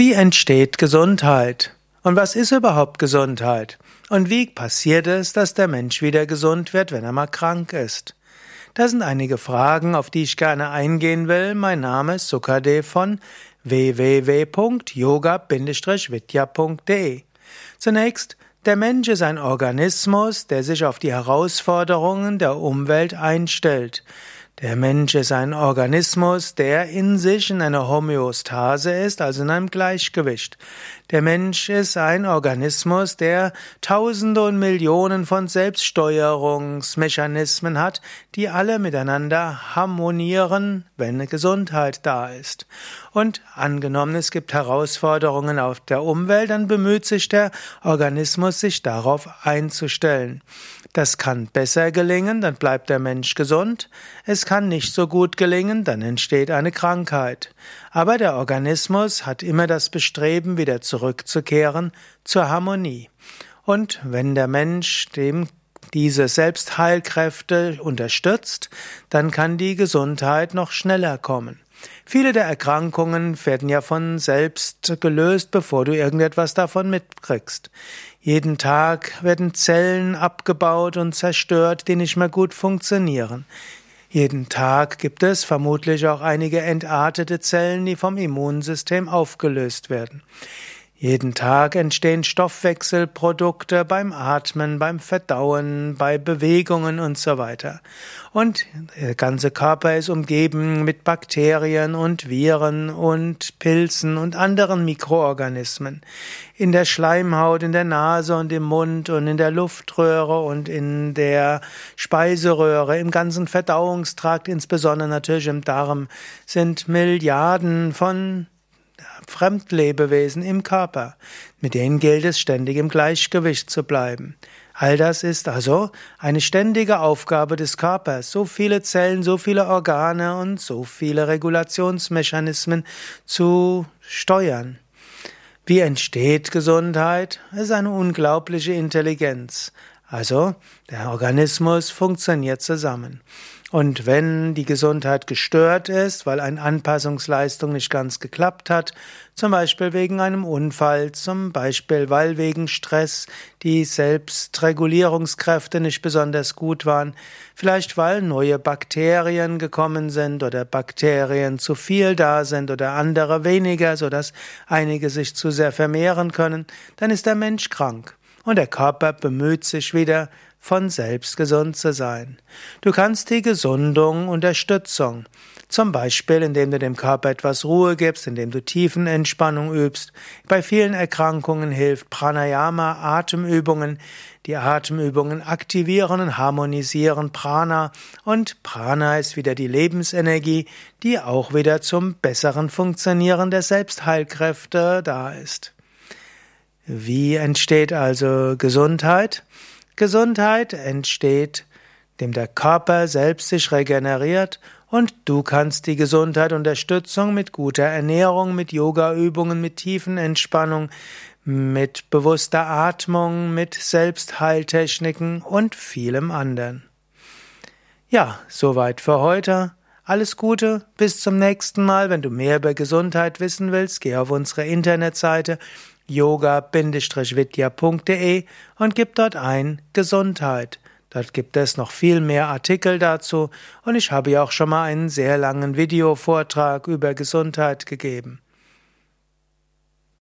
Wie entsteht Gesundheit? Und was ist überhaupt Gesundheit? Und wie passiert es, dass der Mensch wieder gesund wird, wenn er mal krank ist? Das sind einige Fragen, auf die ich gerne eingehen will. Mein Name ist Sukade von www.yoga-vidya.de. Zunächst, der Mensch ist ein Organismus, der sich auf die Herausforderungen der Umwelt einstellt. Der Mensch ist ein Organismus, der in sich in einer Homöostase ist, also in einem Gleichgewicht. Der Mensch ist ein Organismus, der Tausende und Millionen von Selbststeuerungsmechanismen hat, die alle miteinander harmonieren, wenn Gesundheit da ist. Und angenommen, es gibt Herausforderungen auf der Umwelt, dann bemüht sich der Organismus, sich darauf einzustellen. Das kann besser gelingen, dann bleibt der Mensch gesund. Es kann nicht so gut gelingen, dann entsteht eine Krankheit. Aber der Organismus hat immer das Bestreben, wieder zurückzukehren zur Harmonie. Und wenn der Mensch dem diese Selbstheilkräfte unterstützt, dann kann die Gesundheit noch schneller kommen. Viele der Erkrankungen werden ja von selbst gelöst, bevor du irgendetwas davon mitkriegst. Jeden Tag werden Zellen abgebaut und zerstört, die nicht mehr gut funktionieren. Jeden Tag gibt es vermutlich auch einige entartete Zellen, die vom Immunsystem aufgelöst werden. Jeden Tag entstehen Stoffwechselprodukte beim Atmen, beim Verdauen, bei Bewegungen und so weiter. Und der ganze Körper ist umgeben mit Bakterien und Viren und Pilzen und anderen Mikroorganismen. In der Schleimhaut, in der Nase und im Mund und in der Luftröhre und in der Speiseröhre, im ganzen Verdauungstrakt, insbesondere natürlich im Darm, sind Milliarden von Fremdlebewesen im Körper. Mit denen gilt es ständig im Gleichgewicht zu bleiben. All das ist also eine ständige Aufgabe des Körpers, so viele Zellen, so viele Organe und so viele Regulationsmechanismen zu steuern. Wie entsteht Gesundheit? Es ist eine unglaubliche Intelligenz. Also, der Organismus funktioniert zusammen. Und wenn die Gesundheit gestört ist, weil eine Anpassungsleistung nicht ganz geklappt hat, zum Beispiel wegen einem Unfall, zum Beispiel weil wegen Stress die Selbstregulierungskräfte nicht besonders gut waren, vielleicht weil neue Bakterien gekommen sind oder Bakterien zu viel da sind oder andere weniger, so dass einige sich zu sehr vermehren können, dann ist der Mensch krank. Und der Körper bemüht sich wieder, von selbst gesund zu sein. Du kannst die Gesundung Unterstützung, zum Beispiel indem du dem Körper etwas Ruhe gibst, indem du Tiefenentspannung übst. Bei vielen Erkrankungen hilft Pranayama, Atemübungen. Die Atemübungen aktivieren und harmonisieren Prana und Prana ist wieder die Lebensenergie, die auch wieder zum besseren Funktionieren der Selbstheilkräfte da ist. Wie entsteht also Gesundheit? Gesundheit entsteht, indem der Körper selbst sich regeneriert und du kannst die Gesundheit Unterstützung mit guter Ernährung, mit Yogaübungen, mit tiefen Entspannung, mit bewusster Atmung, mit Selbstheiltechniken und vielem anderen. Ja, soweit für heute. Alles Gute, bis zum nächsten Mal. Wenn du mehr über Gesundheit wissen willst, geh auf unsere Internetseite yoga-vidya.de und gib dort ein Gesundheit. Dort gibt es noch viel mehr Artikel dazu und ich habe ja auch schon mal einen sehr langen Videovortrag über Gesundheit gegeben.